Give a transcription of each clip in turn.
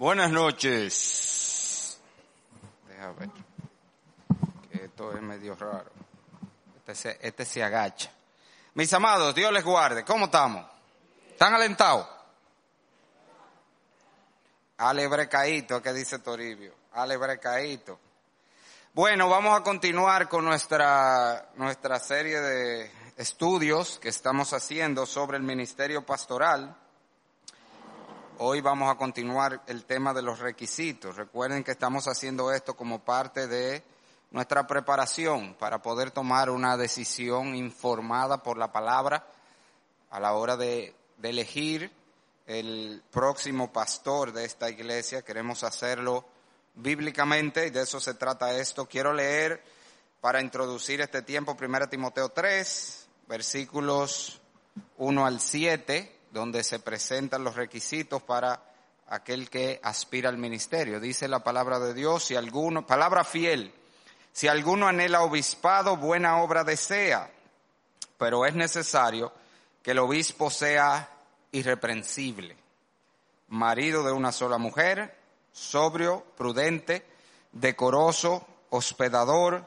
Buenas noches. Deja ver. Que esto es medio raro. Este se, este se agacha. Mis amados, Dios les guarde. ¿Cómo estamos? ¿Están alentados? Alebrecaíto, que dice Toribio. Alebrecaíto. Bueno, vamos a continuar con nuestra, nuestra serie de estudios que estamos haciendo sobre el ministerio pastoral. Hoy vamos a continuar el tema de los requisitos. Recuerden que estamos haciendo esto como parte de nuestra preparación para poder tomar una decisión informada por la palabra a la hora de, elegir el próximo pastor de esta iglesia. Queremos hacerlo bíblicamente y de eso se trata esto. Quiero leer para introducir este tiempo 1 Timoteo 3, versículos 1 al 7 donde se presentan los requisitos para aquel que aspira al ministerio. Dice la palabra de Dios, si alguno, palabra fiel, si alguno anhela obispado, buena obra desea, pero es necesario que el obispo sea irreprensible, marido de una sola mujer, sobrio, prudente, decoroso, hospedador,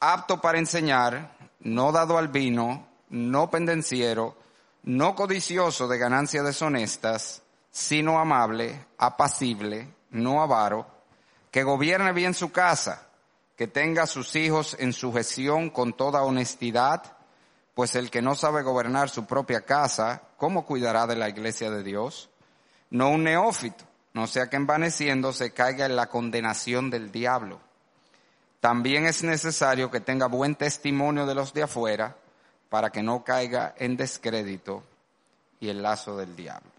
apto para enseñar, no dado al vino, no pendenciero, no codicioso de ganancias deshonestas, sino amable, apacible, no avaro, que gobierne bien su casa, que tenga a sus hijos en sujeción con toda honestidad, pues el que no sabe gobernar su propia casa, ¿cómo cuidará de la iglesia de Dios? No un neófito, no sea que envaneciendo se caiga en la condenación del diablo. También es necesario que tenga buen testimonio de los de afuera, para que no caiga en descrédito y el lazo del diablo.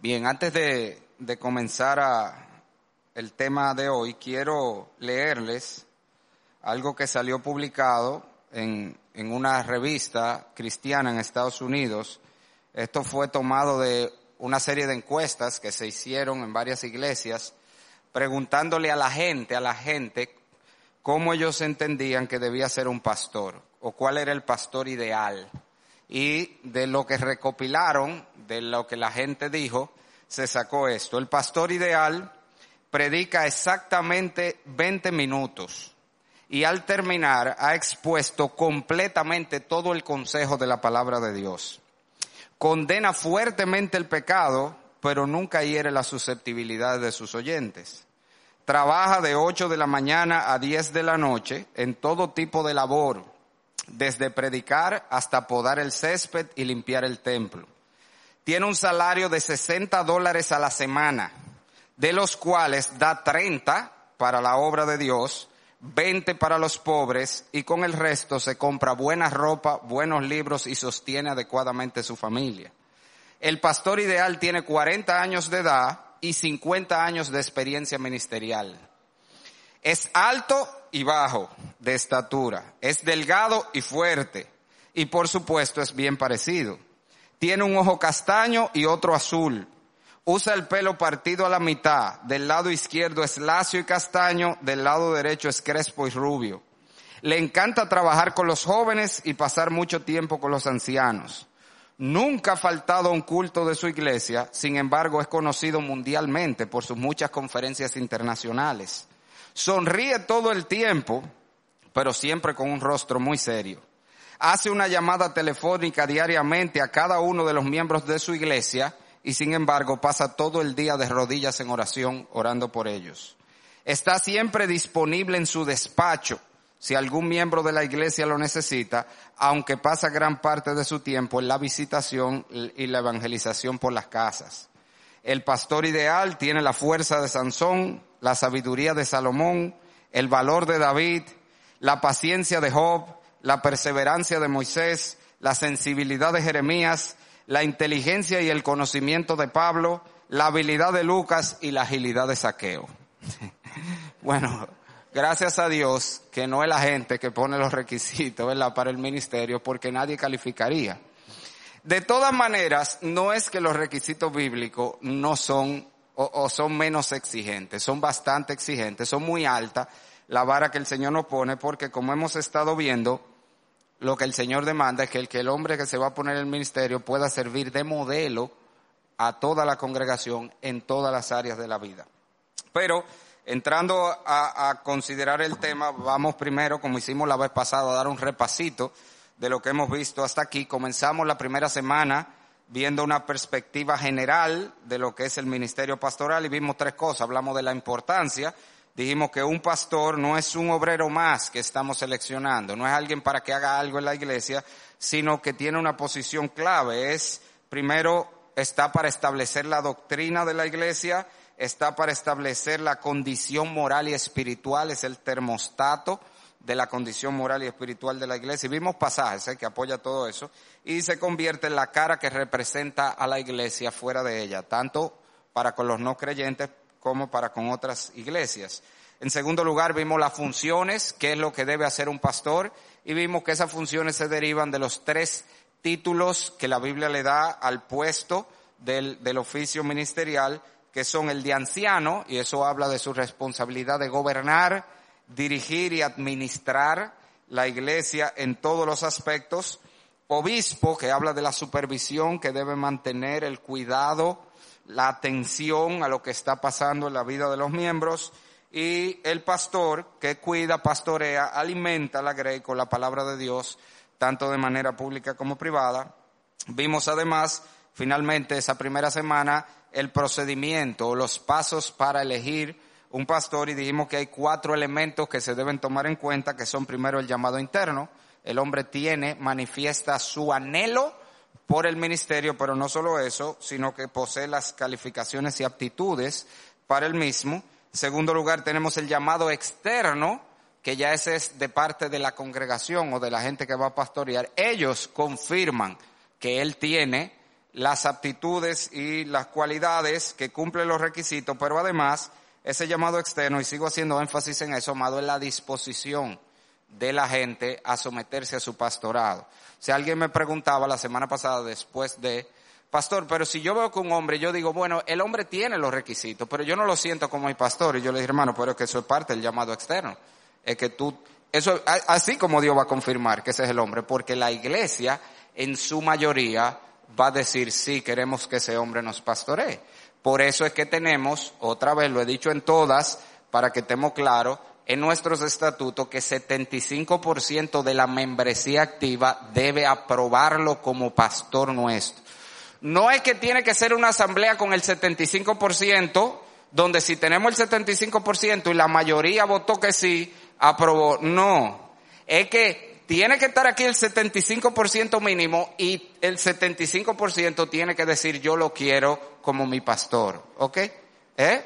Bien, antes de, de comenzar a el tema de hoy, quiero leerles algo que salió publicado en, en una revista cristiana en Estados Unidos. Esto fue tomado de una serie de encuestas que se hicieron en varias iglesias, preguntándole a la gente, a la gente, cómo ellos entendían que debía ser un pastor o cuál era el pastor ideal. Y de lo que recopilaron, de lo que la gente dijo, se sacó esto. El pastor ideal predica exactamente 20 minutos y al terminar ha expuesto completamente todo el consejo de la palabra de Dios. Condena fuertemente el pecado, pero nunca hiere la susceptibilidad de sus oyentes. Trabaja de 8 de la mañana a 10 de la noche en todo tipo de labor, desde predicar hasta podar el césped y limpiar el templo. Tiene un salario de 60 dólares a la semana, de los cuales da 30 para la obra de Dios, 20 para los pobres y con el resto se compra buena ropa, buenos libros y sostiene adecuadamente su familia. El pastor ideal tiene 40 años de edad y 50 años de experiencia ministerial. Es alto y bajo de estatura. Es delgado y fuerte. Y por supuesto es bien parecido. Tiene un ojo castaño y otro azul. Usa el pelo partido a la mitad. Del lado izquierdo es lacio y castaño. Del lado derecho es crespo y rubio. Le encanta trabajar con los jóvenes y pasar mucho tiempo con los ancianos. Nunca ha faltado a un culto de su iglesia, sin embargo es conocido mundialmente por sus muchas conferencias internacionales. Sonríe todo el tiempo, pero siempre con un rostro muy serio. Hace una llamada telefónica diariamente a cada uno de los miembros de su iglesia y sin embargo pasa todo el día de rodillas en oración orando por ellos. Está siempre disponible en su despacho si algún miembro de la iglesia lo necesita, aunque pasa gran parte de su tiempo en la visitación y la evangelización por las casas. El pastor ideal tiene la fuerza de Sansón, la sabiduría de Salomón, el valor de David, la paciencia de Job, la perseverancia de Moisés, la sensibilidad de Jeremías, la inteligencia y el conocimiento de Pablo, la habilidad de Lucas y la agilidad de Saqueo. bueno, gracias a Dios que no es la gente que pone los requisitos, ¿verdad? Para el ministerio, porque nadie calificaría. De todas maneras, no es que los requisitos bíblicos no son o, o, son menos exigentes, son bastante exigentes, son muy altas la vara que el Señor nos pone porque como hemos estado viendo, lo que el Señor demanda es que el, que el hombre que se va a poner en el ministerio pueda servir de modelo a toda la congregación en todas las áreas de la vida. Pero entrando a, a, considerar el tema, vamos primero, como hicimos la vez pasada, a dar un repasito de lo que hemos visto hasta aquí. Comenzamos la primera semana viendo una perspectiva general de lo que es el ministerio pastoral y vimos tres cosas. Hablamos de la importancia, dijimos que un pastor no es un obrero más que estamos seleccionando, no es alguien para que haga algo en la iglesia, sino que tiene una posición clave. Es, primero, está para establecer la doctrina de la iglesia, está para establecer la condición moral y espiritual, es el termostato de la condición moral y espiritual de la iglesia. Y vimos pasajes ¿eh? que apoya todo eso. Y se convierte en la cara que representa a la iglesia fuera de ella, tanto para con los no creyentes como para con otras iglesias. En segundo lugar, vimos las funciones, qué es lo que debe hacer un pastor, y vimos que esas funciones se derivan de los tres títulos que la Biblia le da al puesto del, del oficio ministerial, que son el de anciano, y eso habla de su responsabilidad de gobernar, dirigir y administrar la iglesia en todos los aspectos. Obispo, que habla de la supervisión que debe mantener el cuidado, la atención a lo que está pasando en la vida de los miembros. Y el pastor, que cuida, pastorea, alimenta la grey con la palabra de Dios, tanto de manera pública como privada. Vimos además, finalmente, esa primera semana, el procedimiento los pasos para elegir un pastor y dijimos que hay cuatro elementos que se deben tomar en cuenta, que son primero el llamado interno. El hombre tiene, manifiesta su anhelo por el ministerio, pero no solo eso, sino que posee las calificaciones y aptitudes para el mismo. Segundo lugar, tenemos el llamado externo, que ya ese es de parte de la congregación o de la gente que va a pastorear. Ellos confirman que él tiene las aptitudes y las cualidades que cumplen los requisitos, pero además ese llamado externo, y sigo haciendo énfasis en eso, amado, es la disposición de la gente a someterse a su pastorado. Si alguien me preguntaba la semana pasada después de, pastor, pero si yo veo que un hombre, yo digo, bueno, el hombre tiene los requisitos, pero yo no lo siento como mi pastor. Y yo le dije, hermano, pero es que eso es parte del llamado externo. Es que tú, eso, así como Dios va a confirmar que ese es el hombre, porque la iglesia, en su mayoría, va a decir, sí, queremos que ese hombre nos pastoree. Por eso es que tenemos, otra vez lo he dicho en todas, para que estemos claros, en nuestros estatutos que 75% de la membresía activa debe aprobarlo como pastor nuestro. No es que tiene que ser una asamblea con el 75%, donde si tenemos el 75% y la mayoría votó que sí, aprobó. No. Es que tiene que estar aquí el 75% mínimo y el 75% tiene que decir yo lo quiero como mi pastor. ¿Ok? ¿Eh?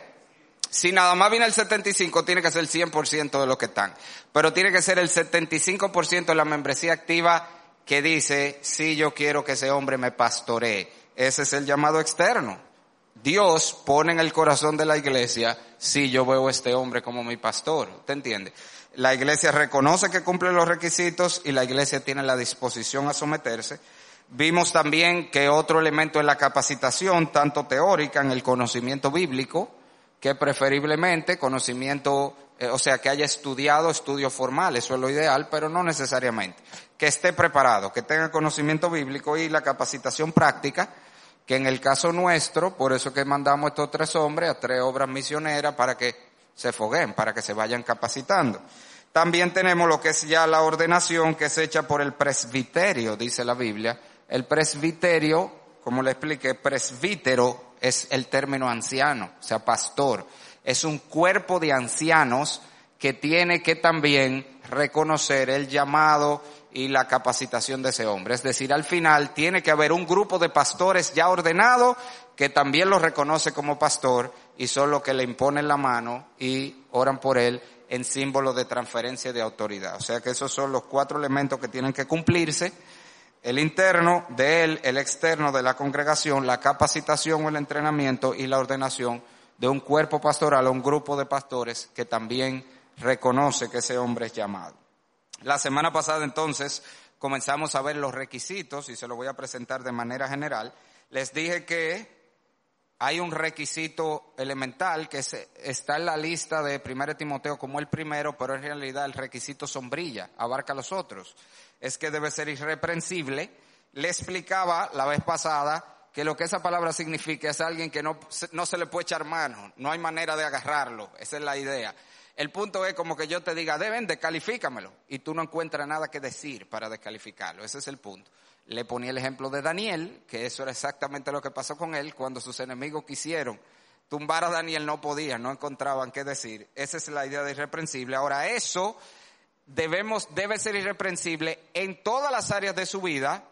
Si nada más viene el 75, tiene que ser el 100% de lo que están. Pero tiene que ser el 75% de la membresía activa que dice, sí, yo quiero que ese hombre me pastoree. Ese es el llamado externo. Dios pone en el corazón de la iglesia, sí, yo veo a este hombre como mi pastor. ¿Te entiende? La iglesia reconoce que cumple los requisitos y la iglesia tiene la disposición a someterse. Vimos también que otro elemento es la capacitación, tanto teórica en el conocimiento bíblico, que preferiblemente conocimiento, eh, o sea, que haya estudiado estudio formal, eso es lo ideal, pero no necesariamente. Que esté preparado, que tenga conocimiento bíblico y la capacitación práctica, que en el caso nuestro, por eso que mandamos a estos tres hombres a tres obras misioneras para que se foguen, para que se vayan capacitando. También tenemos lo que es ya la ordenación que es hecha por el presbiterio, dice la Biblia. El presbiterio, como le expliqué, presbítero es el término anciano, o sea, pastor. Es un cuerpo de ancianos que tiene que también reconocer el llamado y la capacitación de ese hombre. Es decir, al final tiene que haber un grupo de pastores ya ordenados que también lo reconoce como pastor y son los que le imponen la mano y oran por él en símbolo de transferencia de autoridad. O sea que esos son los cuatro elementos que tienen que cumplirse. El interno de él, el externo de la congregación, la capacitación o el entrenamiento y la ordenación de un cuerpo pastoral o un grupo de pastores que también reconoce que ese hombre es llamado. La semana pasada entonces comenzamos a ver los requisitos y se lo voy a presentar de manera general. Les dije que hay un requisito elemental que está en la lista de 1 Timoteo como el primero, pero en realidad el requisito sombrilla, abarca a los otros. Es que debe ser irreprensible. Le explicaba la vez pasada que lo que esa palabra significa es alguien que no, no se le puede echar mano, no hay manera de agarrarlo, esa es la idea. El punto es como que yo te diga, deben, descalifícamelo, y tú no encuentras nada que decir para descalificarlo, ese es el punto. Le ponía el ejemplo de Daniel, que eso era exactamente lo que pasó con él cuando sus enemigos quisieron tumbar a Daniel, no podían, no encontraban qué decir. Esa es la idea de irreprensible. Ahora, eso debemos, debe ser irreprensible en todas las áreas de su vida,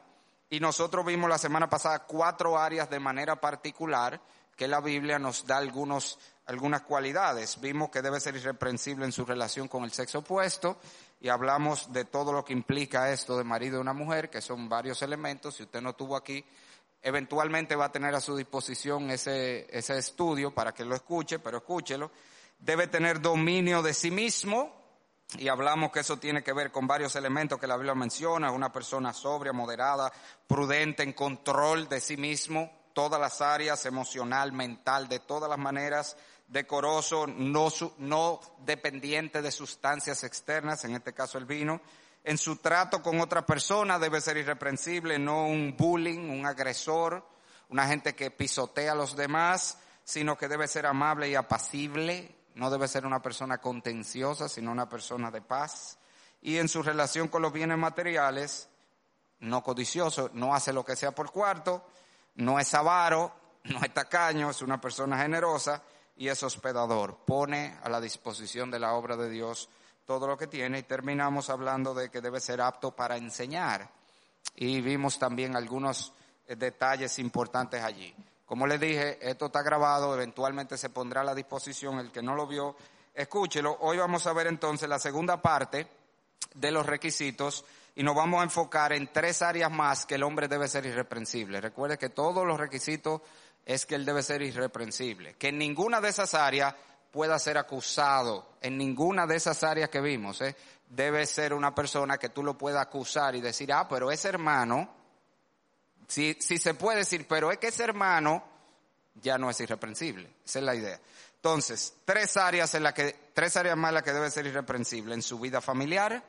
y nosotros vimos la semana pasada cuatro áreas de manera particular que la Biblia nos da algunos, algunas cualidades. Vimos que debe ser irreprensible en su relación con el sexo opuesto y hablamos de todo lo que implica esto de marido y una mujer, que son varios elementos. Si usted no estuvo aquí, eventualmente va a tener a su disposición ese, ese estudio para que lo escuche, pero escúchelo. Debe tener dominio de sí mismo, y hablamos que eso tiene que ver con varios elementos que la Biblia menciona, una persona sobria, moderada, prudente, en control de sí mismo, todas las áreas, emocional, mental, de todas las maneras, decoroso, no, no dependiente de sustancias externas, en este caso el vino. En su trato con otra persona debe ser irreprensible, no un bullying, un agresor, una gente que pisotea a los demás, sino que debe ser amable y apacible, no debe ser una persona contenciosa, sino una persona de paz. Y en su relación con los bienes materiales, no codicioso, no hace lo que sea por cuarto, no es avaro, no es tacaño, es una persona generosa y es hospedador. Pone a la disposición de la obra de Dios todo lo que tiene y terminamos hablando de que debe ser apto para enseñar. Y vimos también algunos eh, detalles importantes allí. Como les dije, esto está grabado, eventualmente se pondrá a la disposición. El que no lo vio, escúchelo. Hoy vamos a ver entonces la segunda parte de los requisitos y nos vamos a enfocar en tres áreas más que el hombre debe ser irreprensible. Recuerde que todos los requisitos es que él debe ser irreprensible, que en ninguna de esas áreas pueda ser acusado, en ninguna de esas áreas que vimos, ¿eh? debe ser una persona que tú lo puedas acusar y decir, ah, pero ese hermano si, si se puede decir, pero es que ese hermano ya no es irreprensible. Esa es la idea. Entonces, tres áreas en las que, tres áreas más en las que debe ser irreprensible. En su vida familiar,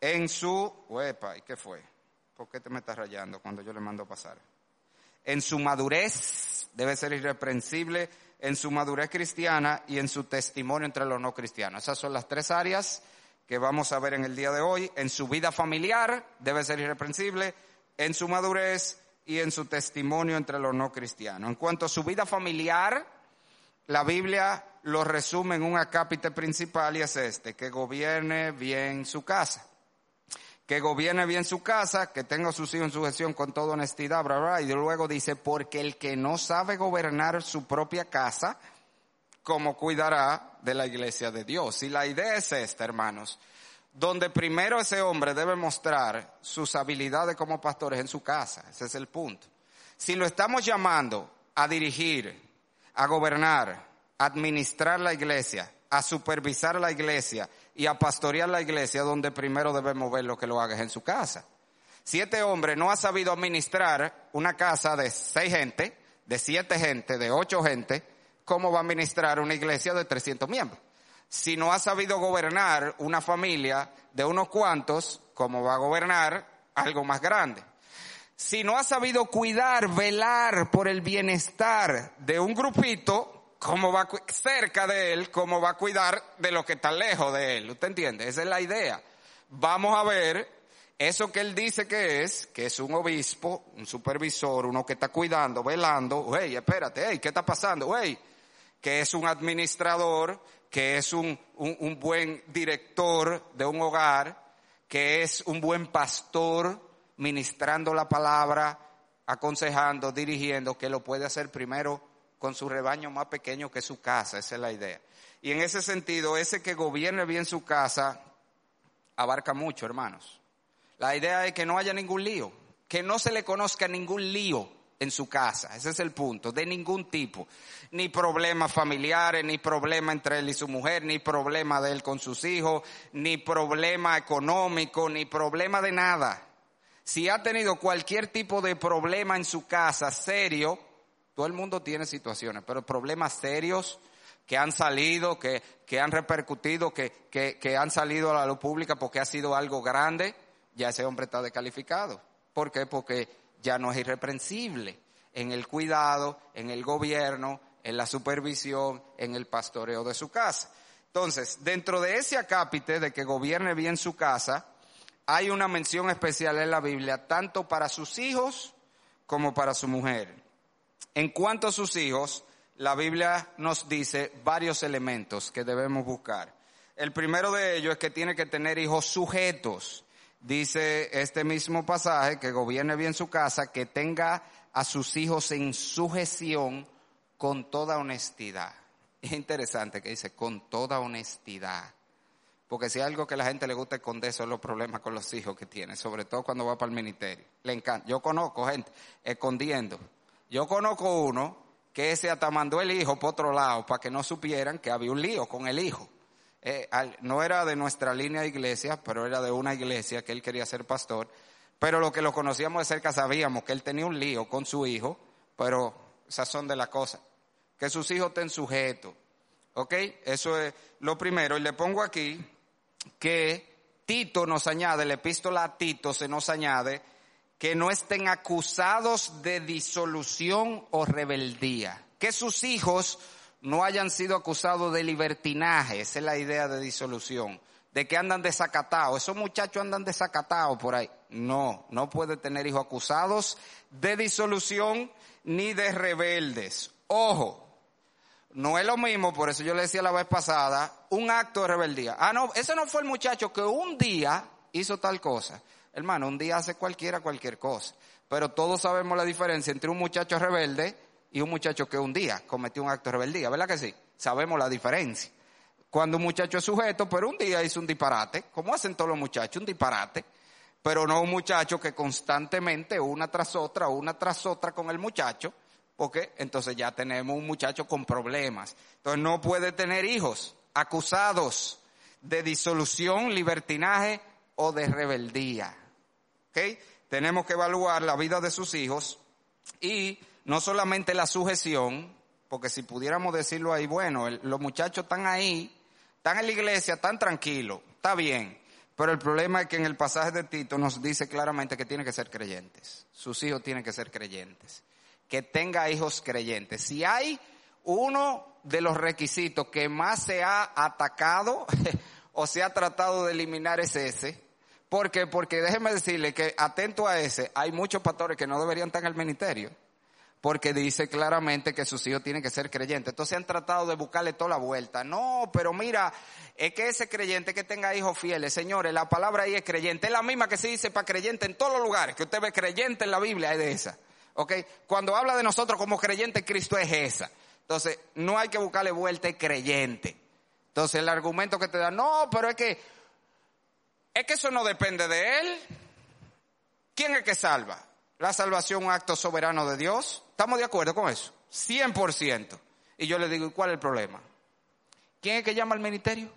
en su, uepa, ¿y qué fue? ¿Por qué te me estás rayando cuando yo le mando a pasar? En su madurez, debe ser irreprensible en su madurez cristiana y en su testimonio entre los no cristianos. Esas son las tres áreas que vamos a ver en el día de hoy. En su vida familiar, debe ser irreprensible en su madurez y en su testimonio entre los no cristianos. En cuanto a su vida familiar, la Biblia lo resume en un acápite principal y es este, que gobierne bien su casa. Que gobierne bien su casa, que tenga sus hijos en sujeción con toda honestidad, bla, bla, y luego dice, porque el que no sabe gobernar su propia casa, ¿cómo cuidará de la iglesia de Dios? Y la idea es esta, hermanos donde primero ese hombre debe mostrar sus habilidades como pastores en su casa. Ese es el punto. Si lo estamos llamando a dirigir, a gobernar, administrar la iglesia, a supervisar la iglesia y a pastorear la iglesia, donde primero debemos ver lo que lo haga en su casa. Si este hombre no ha sabido administrar una casa de seis gente, de siete gente, de ocho gente, ¿cómo va a administrar una iglesia de 300 miembros? si no ha sabido gobernar una familia de unos cuantos, ¿cómo va a gobernar algo más grande? Si no ha sabido cuidar, velar por el bienestar de un grupito, ¿cómo va cerca de él? ¿Cómo va a cuidar de lo que está lejos de él? ¿Usted entiende? Esa es la idea. Vamos a ver eso que él dice que es, que es un obispo, un supervisor, uno que está cuidando, velando, hey, espérate, hey, ¿qué está pasando? Hey, que es un administrador, que es un, un, buen director de un hogar, que es un buen pastor ministrando la palabra, aconsejando, dirigiendo, que lo puede hacer primero con su rebaño más pequeño que su casa, esa es la idea. Y en ese sentido, ese que gobierne bien su casa abarca mucho, hermanos. La idea es que no haya ningún lío, que no se le conozca ningún lío en su casa. Ese es el punto, de ningún tipo. Ni problemas familiares, ni problema entre él y su mujer, ni problema de él con sus hijos, ni problema económico, ni problema de nada. Si ha tenido cualquier tipo de problema en su casa serio, todo el mundo tiene situaciones, pero problemas serios que han salido, que, que han repercutido, que, que, han salido a la luz pública porque ha sido algo grande, ya ese hombre está descalificado. ¿Por qué? Porque ya no es irreprensible en el cuidado, en el gobierno, en la supervisión, en el pastoreo de su casa. Entonces, dentro de ese acápite de que gobierne bien su casa, hay una mención especial en la Biblia, tanto para sus hijos como para su mujer. En cuanto a sus hijos, la Biblia nos dice varios elementos que debemos buscar. El primero de ellos es que tiene que tener hijos sujetos. Dice este mismo pasaje, que gobierne bien su casa, que tenga a sus hijos en sujeción con toda honestidad. Es interesante que dice con toda honestidad. Porque si algo que la gente le gusta esconder son los problemas con los hijos que tiene, sobre todo cuando va para el ministerio. Le encanta. Yo conozco gente escondiendo. Yo conozco uno que ese hasta mandó el hijo por otro lado para que no supieran que había un lío con el hijo. Eh, no era de nuestra línea de iglesia, pero era de una iglesia que él quería ser pastor. Pero lo que lo conocíamos de cerca sabíamos que él tenía un lío con su hijo, pero esas son de las cosas. Que sus hijos estén sujetos. ¿Ok? Eso es lo primero. Y le pongo aquí que Tito nos añade, la epístola a Tito se nos añade que no estén acusados de disolución o rebeldía. Que sus hijos no hayan sido acusados de libertinaje, esa es la idea de disolución, de que andan desacatados, esos muchachos andan desacatados por ahí. No, no puede tener hijos acusados de disolución ni de rebeldes. Ojo, no es lo mismo, por eso yo le decía la vez pasada, un acto de rebeldía. Ah, no, ese no fue el muchacho que un día hizo tal cosa. Hermano, un día hace cualquiera cualquier cosa. Pero todos sabemos la diferencia entre un muchacho rebelde y un muchacho que un día cometió un acto de rebeldía, ¿verdad que sí? Sabemos la diferencia. Cuando un muchacho es sujeto, pero un día hizo un disparate, como hacen todos los muchachos, un disparate, pero no un muchacho que constantemente, una tras otra, una tras otra con el muchacho, porque entonces ya tenemos un muchacho con problemas. Entonces no puede tener hijos acusados de disolución, libertinaje o de rebeldía. ¿Ok? Tenemos que evaluar la vida de sus hijos y no solamente la sujeción, porque si pudiéramos decirlo ahí, bueno, los muchachos están ahí, están en la iglesia, están tranquilos, está bien. Pero el problema es que en el pasaje de Tito nos dice claramente que tienen que ser creyentes. Sus hijos tienen que ser creyentes. Que tenga hijos creyentes. Si hay uno de los requisitos que más se ha atacado o se ha tratado de eliminar es ese, ¿Por qué? Porque déjeme decirle que atento a ese, hay muchos pastores que no deberían estar en el ministerio. Porque dice claramente que sus hijos tienen que ser creyentes. Entonces han tratado de buscarle toda la vuelta. No, pero mira, es que ese creyente que tenga hijos fieles, señores, la palabra ahí es creyente. Es la misma que se dice para creyente en todos los lugares. Que usted ve creyente en la Biblia, es de esa. ¿Ok? Cuando habla de nosotros como creyente, Cristo es esa. Entonces, no hay que buscarle vuelta, es creyente. Entonces, el argumento que te da, no, pero es que es que eso no depende de Él. ¿Quién es que salva? La salvación, un acto soberano de Dios. ¿Estamos de acuerdo con eso? 100%. Y yo le digo, ¿y cuál es el problema? ¿Quién es que llama al ministerio?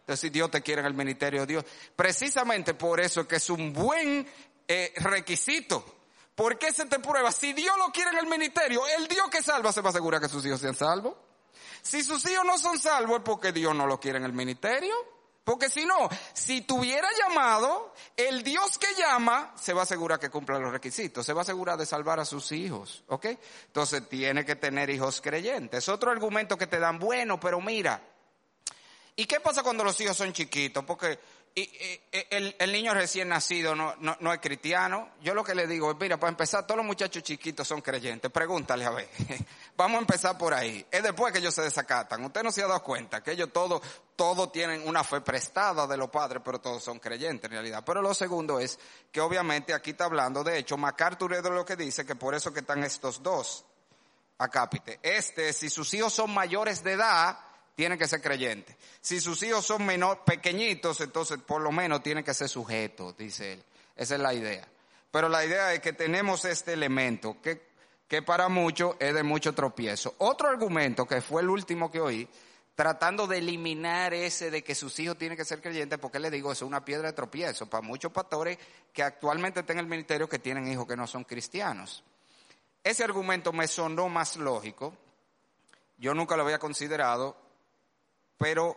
Entonces, si Dios te quiere en el ministerio, Dios. Precisamente por eso es que es un buen eh, requisito. ¿Por qué se te prueba? Si Dios lo quiere en el ministerio, el Dios que salva se va a asegurar que sus hijos sean salvos. Si sus hijos no son salvos es porque Dios no lo quiere en el ministerio. Porque si no, si tuviera llamado, el Dios que llama se va a asegurar que cumpla los requisitos, se va a asegurar de salvar a sus hijos, ¿ok? Entonces tiene que tener hijos creyentes. Otro argumento que te dan, bueno, pero mira, ¿y qué pasa cuando los hijos son chiquitos? Porque el, el, niño recién nacido no, no, es cristiano. Yo lo que le digo es, mira, para empezar, todos los muchachos chiquitos son creyentes. Pregúntale a ver. Vamos a empezar por ahí. Es después que ellos se desacatan. Usted no se ha dado cuenta que ellos todos, todos tienen una fe prestada de los padres, pero todos son creyentes en realidad. Pero lo segundo es que obviamente aquí está hablando, de hecho, MacArthur es lo que dice que por eso que están estos dos acápite. Este, si sus hijos son mayores de edad, tiene que ser creyente. Si sus hijos son menor, pequeñitos, entonces por lo menos tiene que ser sujeto, dice él. Esa es la idea. Pero la idea es que tenemos este elemento que, que para muchos es de mucho tropiezo. Otro argumento que fue el último que oí, tratando de eliminar ese de que sus hijos tienen que ser creyentes, porque le digo, es una piedra de tropiezo para muchos pastores que actualmente están en el ministerio que tienen hijos que no son cristianos. Ese argumento me sonó más lógico. Yo nunca lo había considerado pero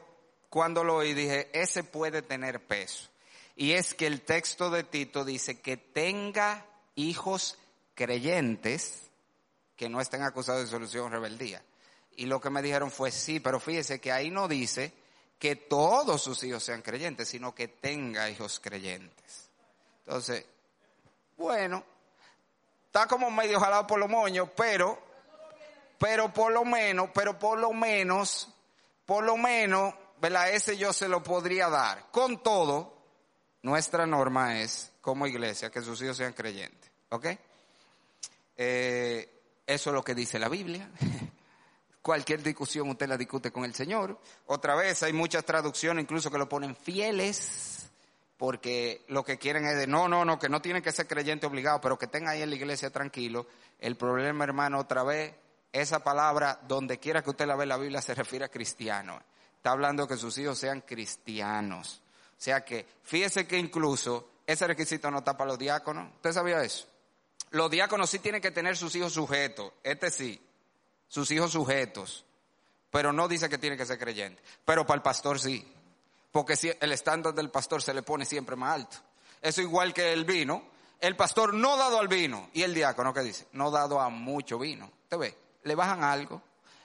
cuando lo oí dije, ese puede tener peso. Y es que el texto de Tito dice que tenga hijos creyentes que no estén acusados de solución o rebeldía. Y lo que me dijeron fue, sí, pero fíjese que ahí no dice que todos sus hijos sean creyentes, sino que tenga hijos creyentes. Entonces, bueno, está como medio jalado por los moños, pero, pero por lo menos, pero por lo menos, por lo menos, ¿verdad? Ese yo se lo podría dar. Con todo, nuestra norma es, como iglesia, que sus hijos sean creyentes. ¿Ok? Eh, eso es lo que dice la Biblia. Cualquier discusión usted la discute con el Señor. Otra vez hay muchas traducciones incluso que lo ponen fieles porque lo que quieren es de no, no, no, que no tiene que ser creyente obligado, pero que tenga ahí en la iglesia tranquilo. El problema, hermano, otra vez, esa palabra, donde quiera que usted la ve en la Biblia, se refiere a cristiano. Está hablando que sus hijos sean cristianos. O sea que, fíjese que incluso ese requisito no está para los diáconos. ¿Usted sabía eso? Los diáconos sí tienen que tener sus hijos sujetos. Este sí sus hijos sujetos, pero no dice que tiene que ser creyente. Pero para el pastor sí, porque el estándar del pastor se le pone siempre más alto. Eso igual que el vino, el pastor no dado al vino y el diácono que dice, no dado a mucho vino. ¿Te ve? Le bajan algo,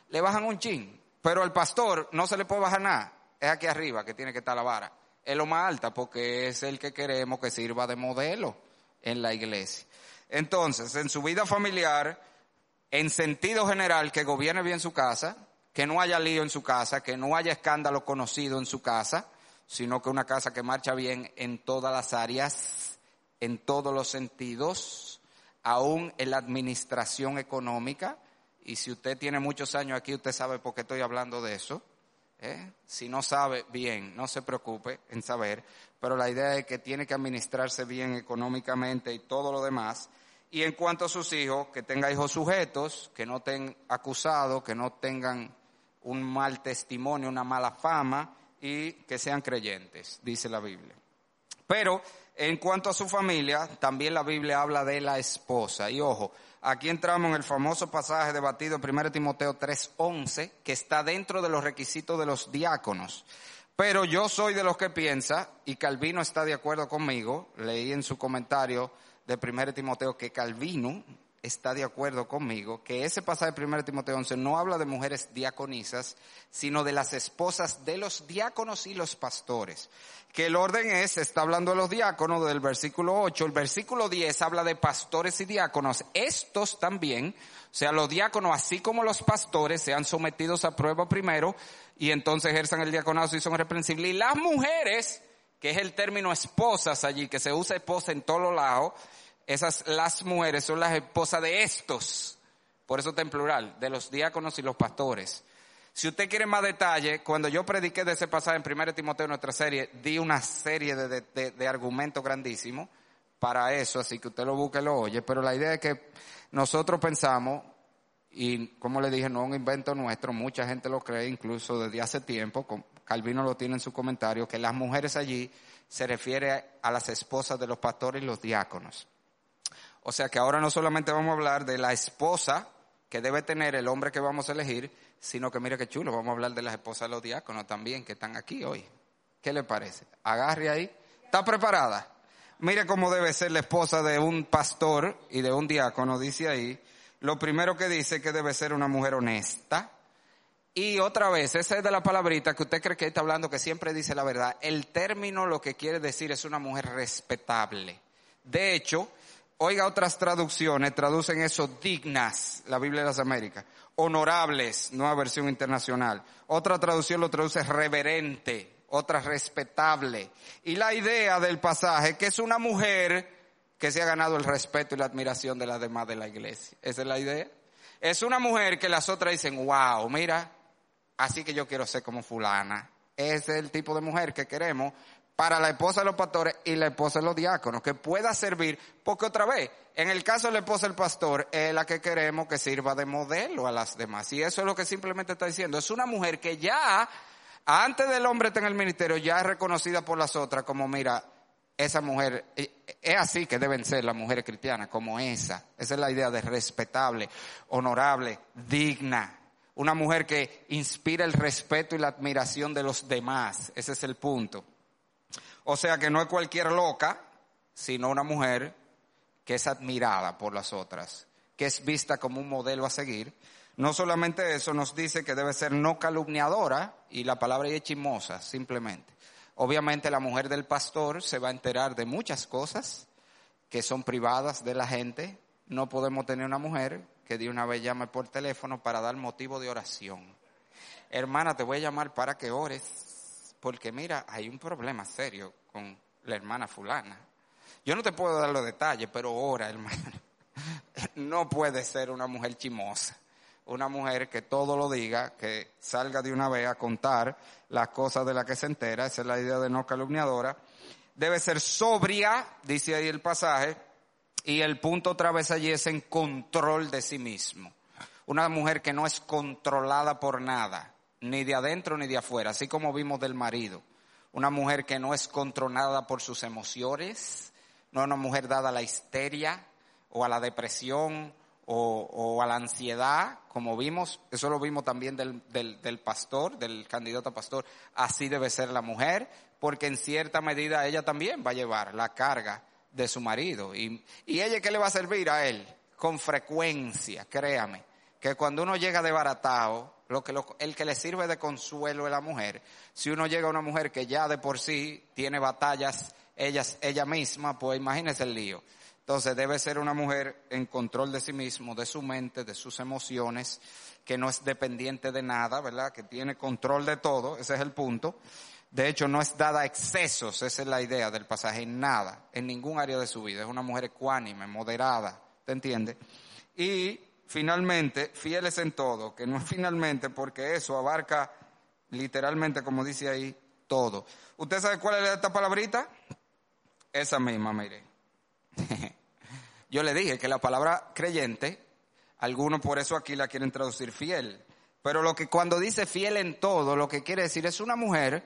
le bajan un chin, pero al pastor no se le puede bajar nada. Es aquí arriba que tiene que estar la vara. Es lo más alta porque es el que queremos que sirva de modelo en la iglesia. Entonces, en su vida familiar, en sentido general, que gobierne bien su casa, que no haya lío en su casa, que no haya escándalo conocido en su casa, sino que una casa que marcha bien en todas las áreas, en todos los sentidos, aún en la administración económica. Y si usted tiene muchos años aquí, usted sabe por qué estoy hablando de eso. ¿eh? Si no sabe bien, no se preocupe en saber, pero la idea es que tiene que administrarse bien económicamente y todo lo demás. Y en cuanto a sus hijos, que tenga hijos sujetos, que no estén acusados, que no tengan un mal testimonio, una mala fama y que sean creyentes, dice la Biblia. Pero en cuanto a su familia, también la Biblia habla de la esposa. Y ojo, aquí entramos en el famoso pasaje debatido en 1 Timoteo 3:11, que está dentro de los requisitos de los diáconos. Pero yo soy de los que piensa, y Calvino está de acuerdo conmigo, leí en su comentario de 1 Timoteo que Calvino está de acuerdo conmigo, que ese pasaje de 1 Timoteo 11 no habla de mujeres diaconisas, sino de las esposas de los diáconos y los pastores. Que el orden es, está hablando de los diáconos del versículo 8, el versículo 10 habla de pastores y diáconos. Estos también, o sea, los diáconos, así como los pastores, sean sometidos a prueba primero y entonces ejerzan el diaconato y son reprensibles. Y las mujeres, que es el término esposas allí, que se usa esposa en todos lados, esas, las mujeres son las esposas de estos. Por eso está en plural, de los diáconos y los pastores. Si usted quiere más detalle, cuando yo prediqué de ese pasaje en 1 Timoteo, nuestra serie, di una serie de, de, de argumentos grandísimos para eso, así que usted lo busque y lo oye. Pero la idea es que nosotros pensamos, y como le dije, no es un invento nuestro, mucha gente lo cree, incluso desde hace tiempo, Calvino lo tiene en su comentario, que las mujeres allí se refiere a las esposas de los pastores y los diáconos. O sea que ahora no solamente vamos a hablar de la esposa que debe tener el hombre que vamos a elegir, sino que mire qué chulo, vamos a hablar de las esposas de los diáconos también que están aquí hoy. ¿Qué le parece? Agarre ahí. ¿Está preparada? Mire cómo debe ser la esposa de un pastor y de un diácono, dice ahí. Lo primero que dice que debe ser una mujer honesta. Y otra vez, esa es de la palabrita que usted cree que está hablando, que siempre dice la verdad. El término lo que quiere decir es una mujer respetable. De hecho, Oiga, otras traducciones traducen eso dignas, la Biblia de las Américas, honorables, nueva versión internacional. Otra traducción lo traduce reverente, otra respetable. Y la idea del pasaje que es una mujer que se ha ganado el respeto y la admiración de las demás de la iglesia. Esa es la idea. Es una mujer que las otras dicen, wow, mira, así que yo quiero ser como fulana. Ese es el tipo de mujer que queremos para la esposa de los pastores y la esposa de los diáconos, que pueda servir, porque otra vez, en el caso de la esposa del pastor, es la que queremos que sirva de modelo a las demás. Y eso es lo que simplemente está diciendo. Es una mujer que ya, antes del hombre está en el ministerio, ya es reconocida por las otras como, mira, esa mujer, es así que deben ser las mujeres cristianas, como esa. Esa es la idea de respetable, honorable, digna. Una mujer que inspira el respeto y la admiración de los demás. Ese es el punto. O sea que no es cualquier loca, sino una mujer que es admirada por las otras, que es vista como un modelo a seguir. No solamente eso, nos dice que debe ser no calumniadora y la palabra es chismosa, simplemente. Obviamente la mujer del pastor se va a enterar de muchas cosas que son privadas de la gente. No podemos tener una mujer que de una vez llame por teléfono para dar motivo de oración. Hermana, te voy a llamar para que ores, porque mira, hay un problema serio con la hermana fulana. Yo no te puedo dar los detalles, pero ora, hermana. No puede ser una mujer chimosa una mujer que todo lo diga, que salga de una vez a contar las cosas de las que se entera, esa es la idea de no calumniadora. Debe ser sobria, dice ahí el pasaje, y el punto otra vez allí es en control de sí mismo. Una mujer que no es controlada por nada, ni de adentro ni de afuera, así como vimos del marido. Una mujer que no es controlada por sus emociones, no una mujer dada a la histeria o a la depresión o, a la ansiedad, como vimos, eso lo vimos también del, del, pastor, del candidato a pastor, así debe ser la mujer, porque en cierta medida ella también va a llevar la carga de su marido. Y, y ella, ¿qué le va a servir a él? Con frecuencia, créame, que cuando uno llega de baratao, lo que el que le sirve de consuelo es la mujer. Si uno llega a una mujer que ya de por sí tiene batallas ella, ella misma, pues imagínese el lío. Entonces debe ser una mujer en control de sí mismo, de su mente, de sus emociones, que no es dependiente de nada, ¿verdad? Que tiene control de todo, ese es el punto. De hecho, no es dada a excesos, esa es la idea del pasaje, en nada, en ningún área de su vida. Es una mujer ecuánime, moderada, ¿te entiende? Y finalmente, fieles en todo, que no es finalmente porque eso abarca literalmente, como dice ahí, todo. ¿Usted sabe cuál es esta palabrita? Esa misma, mire. Yo le dije que la palabra creyente, algunos por eso aquí la quieren traducir fiel. Pero lo que cuando dice fiel en todo, lo que quiere decir es una mujer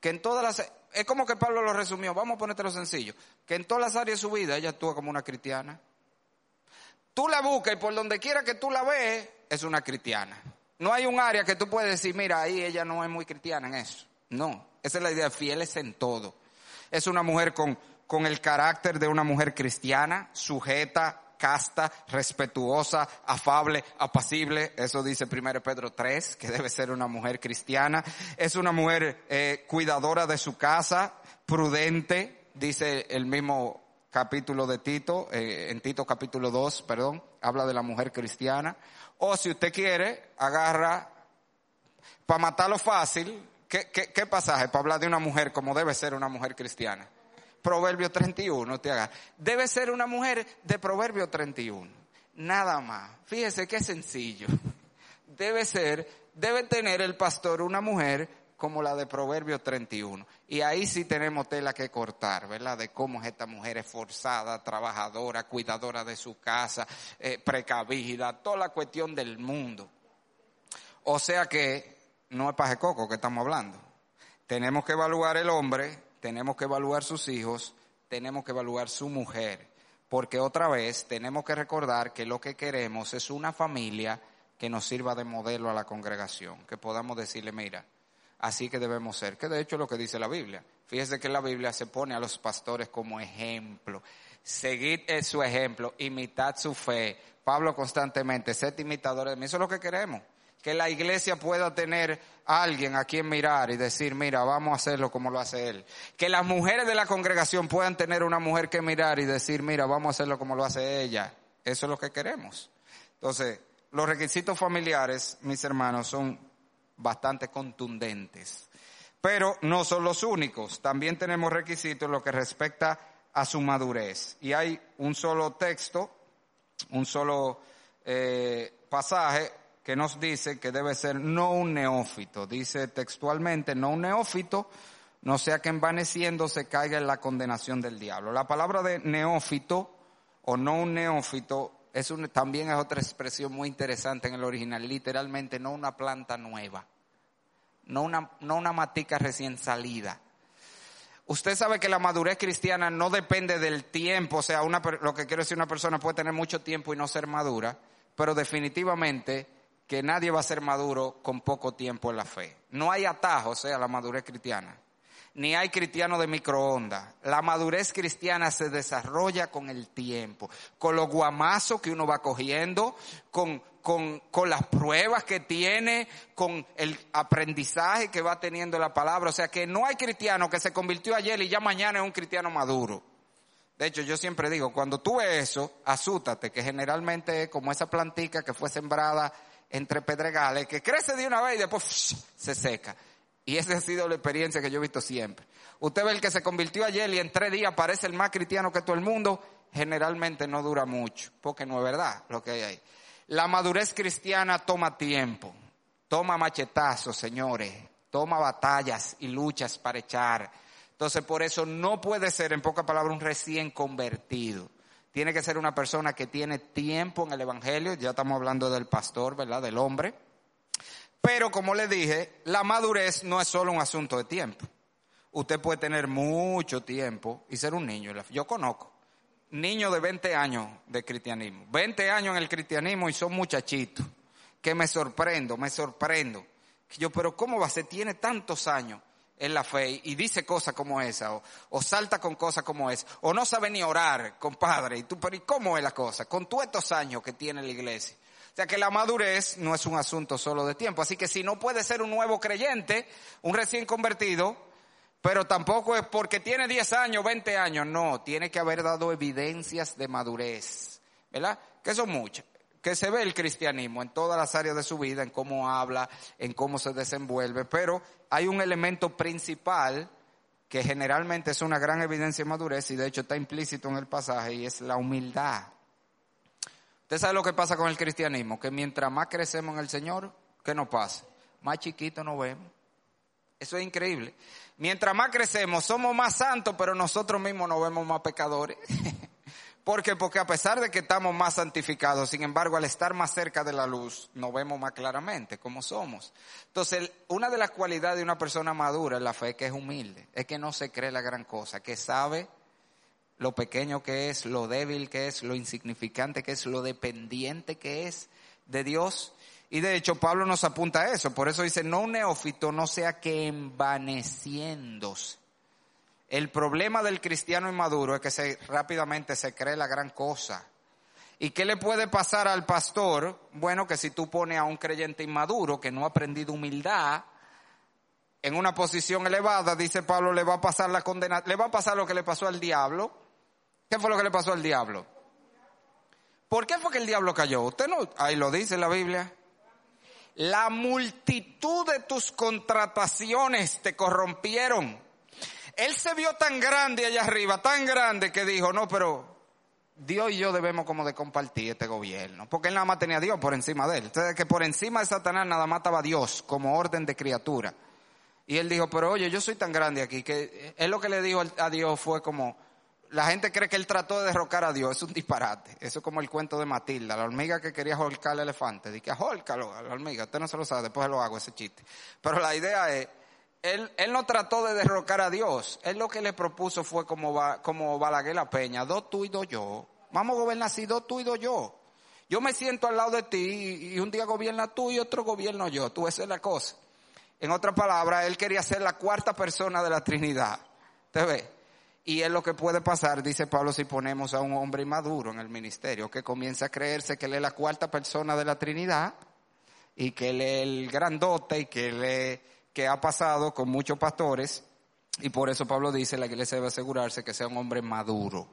que en todas las, es como que Pablo lo resumió, vamos a ponértelo sencillo, que en todas las áreas de su vida ella actúa como una cristiana. Tú la buscas y por donde quiera que tú la ves, es una cristiana. No hay un área que tú puedes decir, mira, ahí ella no es muy cristiana en eso. No, esa es la idea, fieles en todo. Es una mujer con con el carácter de una mujer cristiana, sujeta, casta, respetuosa, afable, apacible. Eso dice 1 Pedro 3, que debe ser una mujer cristiana. Es una mujer eh, cuidadora de su casa, prudente, dice el mismo capítulo de Tito, eh, en Tito capítulo 2, perdón, habla de la mujer cristiana. O si usted quiere, agarra, para matarlo fácil, ¿qué, qué, qué pasaje? Para hablar de una mujer como debe ser una mujer cristiana. Proverbio 31 te haga. Debe ser una mujer de Proverbio 31. Nada más. Fíjese qué sencillo. Debe ser, debe tener el pastor una mujer como la de Proverbio 31. Y ahí sí tenemos tela que cortar, ¿verdad? De cómo es esta mujer esforzada, trabajadora, cuidadora de su casa, eh, precavida, toda la cuestión del mundo. O sea que no es paje coco que estamos hablando. Tenemos que evaluar el hombre tenemos que evaluar sus hijos, tenemos que evaluar su mujer, porque otra vez tenemos que recordar que lo que queremos es una familia que nos sirva de modelo a la congregación, que podamos decirle, mira, así que debemos ser, que de hecho es lo que dice la Biblia. Fíjese que la Biblia se pone a los pastores como ejemplo. Seguid su ejemplo, imitad su fe. Pablo constantemente, sed imitadores de mí. Eso es lo que queremos que la iglesia pueda tener a alguien a quien mirar y decir, mira, vamos a hacerlo como lo hace él. Que las mujeres de la congregación puedan tener una mujer que mirar y decir, mira, vamos a hacerlo como lo hace ella. Eso es lo que queremos. Entonces, los requisitos familiares, mis hermanos, son bastante contundentes. Pero no son los únicos. También tenemos requisitos en lo que respecta a su madurez. Y hay un solo texto, un solo eh, pasaje que nos dice que debe ser no un neófito. Dice textualmente, no un neófito, no sea que envaneciendo se caiga en la condenación del diablo. La palabra de neófito o no un neófito es un, también es otra expresión muy interesante en el original, literalmente no una planta nueva, no una, no una matica recién salida. Usted sabe que la madurez cristiana no depende del tiempo, o sea, una, lo que quiero decir, una persona puede tener mucho tiempo y no ser madura, pero definitivamente que nadie va a ser maduro con poco tiempo en la fe. No hay atajos a la madurez cristiana. Ni hay cristiano de microondas. La madurez cristiana se desarrolla con el tiempo, con los guamazos que uno va cogiendo, con, con, con las pruebas que tiene, con el aprendizaje que va teniendo la palabra. O sea que no hay cristiano que se convirtió ayer y ya mañana es un cristiano maduro. De hecho, yo siempre digo, cuando tú ves eso, asútate, que generalmente es como esa plantica que fue sembrada entre pedregales, que crece de una vez y después se seca. Y esa ha sido la experiencia que yo he visto siempre. Usted ve el que se convirtió ayer y en tres días parece el más cristiano que todo el mundo, generalmente no dura mucho, porque no es verdad lo que hay ahí. La madurez cristiana toma tiempo, toma machetazos, señores, toma batallas y luchas para echar. Entonces por eso no puede ser, en pocas palabras, un recién convertido. Tiene que ser una persona que tiene tiempo en el Evangelio, ya estamos hablando del pastor, ¿verdad? Del hombre pero como le dije, la madurez no es solo un asunto de tiempo. Usted puede tener mucho tiempo y ser un niño. Yo conozco niños de 20 años de cristianismo. 20 años en el cristianismo y son muchachitos. Que me sorprendo, me sorprendo. Yo, pero ¿cómo va? Se tiene tantos años en la fe y dice cosas como esa, o, o, salta con cosas como esa, o no sabe ni orar, compadre. Y tú, pero ¿y cómo es la cosa? Con todos estos años que tiene la iglesia. O sea que la madurez no es un asunto solo de tiempo. Así que si no puede ser un nuevo creyente, un recién convertido, pero tampoco es porque tiene 10 años, 20 años, no, tiene que haber dado evidencias de madurez, ¿verdad? Que son muchas. Que se ve el cristianismo en todas las áreas de su vida, en cómo habla, en cómo se desenvuelve, pero hay un elemento principal que generalmente es una gran evidencia de madurez y de hecho está implícito en el pasaje y es la humildad. Usted sabe lo que pasa con el cristianismo, que mientras más crecemos en el Señor, ¿qué nos pasa? Más chiquito nos vemos. Eso es increíble. Mientras más crecemos, somos más santos, pero nosotros mismos nos vemos más pecadores. ¿Por qué? Porque a pesar de que estamos más santificados, sin embargo, al estar más cerca de la luz, nos vemos más claramente cómo somos. Entonces, una de las cualidades de una persona madura en la fe es que es humilde, es que no se cree la gran cosa, que sabe lo pequeño que es, lo débil que es, lo insignificante que es, lo dependiente que es de Dios. Y de hecho Pablo nos apunta a eso, por eso dice, no un neófito no sea que envaneciéndose. El problema del cristiano inmaduro es que se, rápidamente se cree la gran cosa. ¿Y qué le puede pasar al pastor? Bueno, que si tú pones a un creyente inmaduro que no ha aprendido humildad, en una posición elevada, dice Pablo, le va a pasar la condena, le va a pasar lo que le pasó al diablo, ¿Qué fue lo que le pasó al diablo? ¿Por qué fue que el diablo cayó? Usted no, ahí lo dice la Biblia. La multitud de tus contrataciones te corrompieron. Él se vio tan grande allá arriba, tan grande que dijo, no, pero Dios y yo debemos como de compartir este gobierno. Porque él nada más tenía a Dios por encima de él. Entonces que por encima de Satanás nada más estaba Dios como orden de criatura. Y él dijo, pero oye, yo soy tan grande aquí que él lo que le dijo a Dios fue como, la gente cree que él trató de derrocar a Dios, es un disparate. Eso es como el cuento de Matilda, la hormiga que quería holcar al elefante. Dije, holcalo a la hormiga, usted no se lo sabe, después lo hago ese chiste. Pero la idea es, él, él no trató de derrocar a Dios, él lo que le propuso fue como, como Balaguer la Peña, dos tú y dos yo. Vamos a gobernar así, dos tú y dos yo. Yo me siento al lado de ti y un día gobierna tú y otro gobierno yo, tú, esa es la cosa. En otras palabras, él quería ser la cuarta persona de la Trinidad. ¿Te ves? Y es lo que puede pasar, dice Pablo, si ponemos a un hombre maduro en el ministerio, que comienza a creerse que él es la cuarta persona de la Trinidad y que él es el grandote y que él que ha pasado con muchos pastores. Y por eso Pablo dice, la iglesia debe asegurarse que sea un hombre maduro.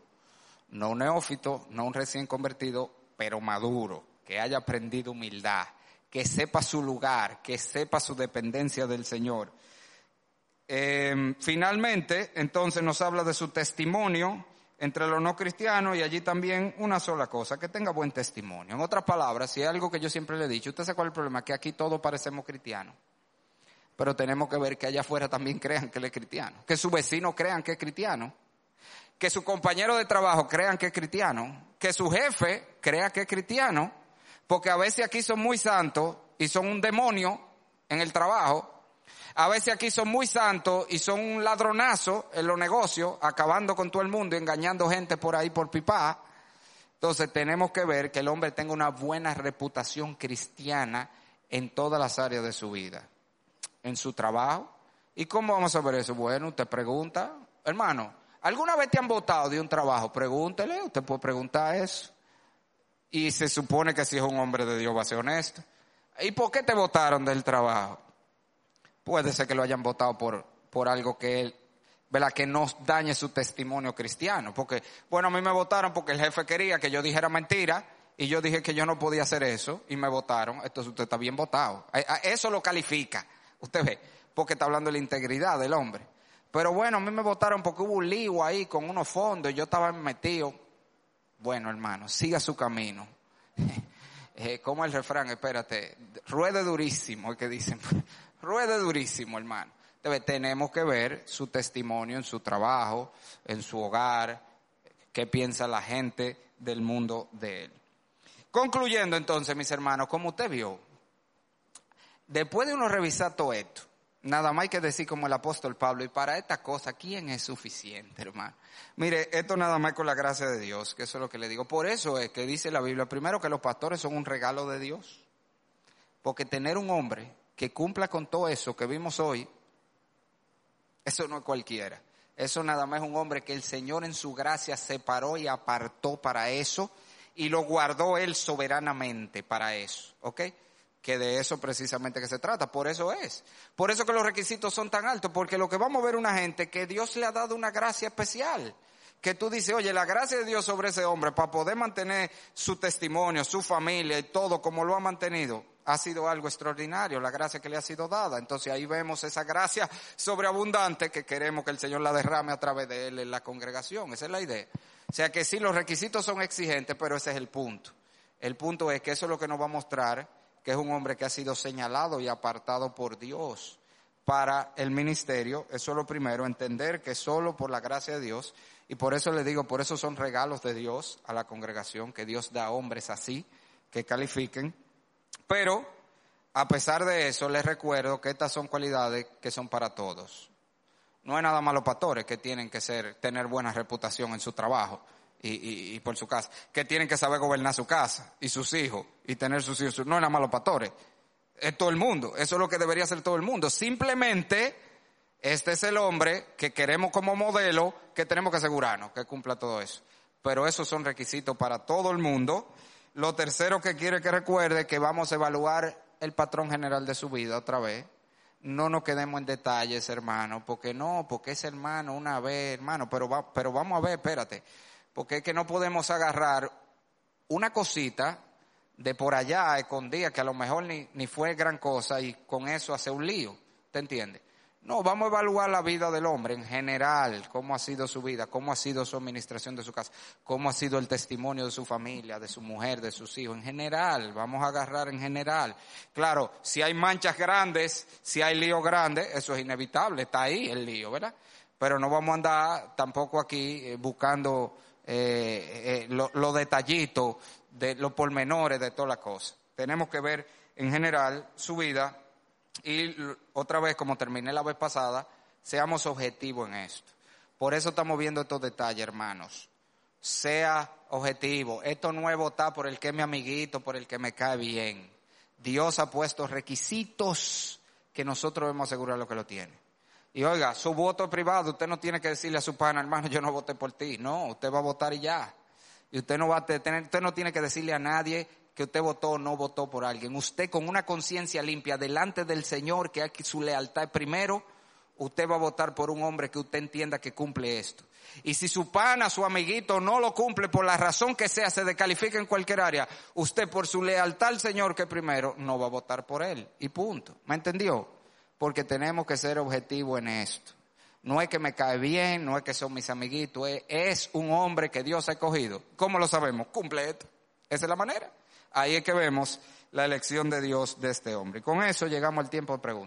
No un neófito, no un recién convertido, pero maduro, que haya aprendido humildad, que sepa su lugar, que sepa su dependencia del Señor eh, finalmente, entonces nos habla de su testimonio entre los no cristianos y allí también una sola cosa, que tenga buen testimonio. En otras palabras, si hay algo que yo siempre le he dicho, usted sabe cuál es el problema, que aquí todos parecemos cristianos, pero tenemos que ver que allá afuera también crean que él es cristiano, que su vecino crean que es cristiano, que su compañero de trabajo crean que es cristiano, que su jefe crea que es cristiano, porque a veces aquí son muy santos y son un demonio en el trabajo, a veces aquí son muy santos y son un ladronazo en los negocios, acabando con todo el mundo, engañando gente por ahí por pipá. Entonces tenemos que ver que el hombre tenga una buena reputación cristiana en todas las áreas de su vida. En su trabajo, ¿Y cómo vamos a ver eso? Bueno, usted pregunta, hermano, ¿alguna vez te han votado de un trabajo? Pregúntele, usted puede preguntar eso. Y se supone que si es un hombre de Dios va a ser honesto. ¿Y por qué te votaron del trabajo? Puede ser que lo hayan votado por, por algo que él, ¿verdad? Que no dañe su testimonio cristiano. Porque, bueno, a mí me votaron porque el jefe quería que yo dijera mentira y yo dije que yo no podía hacer eso y me votaron. Entonces usted está bien votado. Eso lo califica. Usted ve, porque está hablando de la integridad del hombre. Pero bueno, a mí me votaron porque hubo un lío ahí con unos fondos y yo estaba metido. Bueno, hermano, siga su camino. eh, como el refrán, espérate, ruede durísimo, que dicen, ruede durísimo, hermano. Debe, tenemos que ver su testimonio en su trabajo, en su hogar, qué piensa la gente del mundo de él. Concluyendo entonces, mis hermanos, como usted vio, después de uno revisar todo esto, nada más hay que decir como el apóstol Pablo, y para esta cosa, ¿quién es suficiente, hermano? Mire, esto nada más con la gracia de Dios, que eso es lo que le digo. Por eso es que dice la Biblia, primero que los pastores son un regalo de Dios. Porque tener un hombre que cumpla con todo eso que vimos hoy, eso no es cualquiera. Eso nada más es un hombre que el Señor en su gracia separó y apartó para eso y lo guardó él soberanamente para eso, ¿ok? Que de eso precisamente que se trata, por eso es. Por eso que los requisitos son tan altos, porque lo que vamos a ver una gente que Dios le ha dado una gracia especial. Que tú dices, oye, la gracia de Dios sobre ese hombre para poder mantener su testimonio, su familia y todo como lo ha mantenido, ha sido algo extraordinario, la gracia que le ha sido dada. Entonces ahí vemos esa gracia sobreabundante que queremos que el Señor la derrame a través de él en la congregación. Esa es la idea. O sea que sí, los requisitos son exigentes, pero ese es el punto. El punto es que eso es lo que nos va a mostrar que es un hombre que ha sido señalado y apartado por Dios para el ministerio. Eso es lo primero, entender que solo por la gracia de Dios, y por eso le digo, por eso son regalos de Dios a la congregación, que Dios da a hombres así, que califiquen. Pero, a pesar de eso, les recuerdo que estas son cualidades que son para todos. No es nada más los pastores que tienen que ser, tener buena reputación en su trabajo y, por su casa, que tienen que saber gobernar su casa y sus hijos y tener sus hijos. No es nada más los pastores, es todo el mundo. Eso es lo que debería ser todo el mundo. Simplemente, este es el hombre que queremos como modelo, que tenemos que asegurarnos que cumpla todo eso. Pero esos son requisitos para todo el mundo. Lo tercero que quiere que recuerde que vamos a evaluar el patrón general de su vida otra vez no nos quedemos en detalles, hermano, porque no, porque es hermano una vez, hermano, pero, va, pero vamos a ver, espérate, porque es que no podemos agarrar una cosita de por allá escondida que a lo mejor ni, ni fue gran cosa y con eso hace un lío, ¿te entiendes? No, vamos a evaluar la vida del hombre en general, cómo ha sido su vida, cómo ha sido su administración de su casa, cómo ha sido el testimonio de su familia, de su mujer, de sus hijos, en general, vamos a agarrar en general. Claro, si hay manchas grandes, si hay lío grande, eso es inevitable, está ahí el lío, ¿verdad? Pero no vamos a andar tampoco aquí eh, buscando eh, eh, los lo detallitos, de los pormenores de toda la cosa. Tenemos que ver en general su vida y otra vez, como terminé la vez pasada, seamos objetivos en esto. Por eso estamos viendo estos detalles, hermanos. Sea objetivo. Esto no es votar por el que es mi amiguito, por el que me cae bien. Dios ha puesto requisitos que nosotros debemos asegurar lo que lo tiene. Y oiga, su voto es privado, usted no tiene que decirle a su pana, hermano, yo no voté por ti. No, usted va a votar y ya. Y usted no va a tener, usted no tiene que decirle a nadie que usted votó o no votó por alguien. Usted con una conciencia limpia delante del Señor, que hay su lealtad primero, usted va a votar por un hombre que usted entienda que cumple esto. Y si su pana, su amiguito no lo cumple por la razón que sea, se descalifica en cualquier área, usted por su lealtad al Señor que primero no va a votar por él. Y punto. ¿Me entendió? Porque tenemos que ser objetivos en esto. No es que me cae bien, no es que son mis amiguitos, es, es un hombre que Dios ha escogido. ¿Cómo lo sabemos? Cumple esto. Esa es la manera. Ahí es que vemos la elección de Dios de este hombre. Y con eso llegamos al tiempo de preguntas.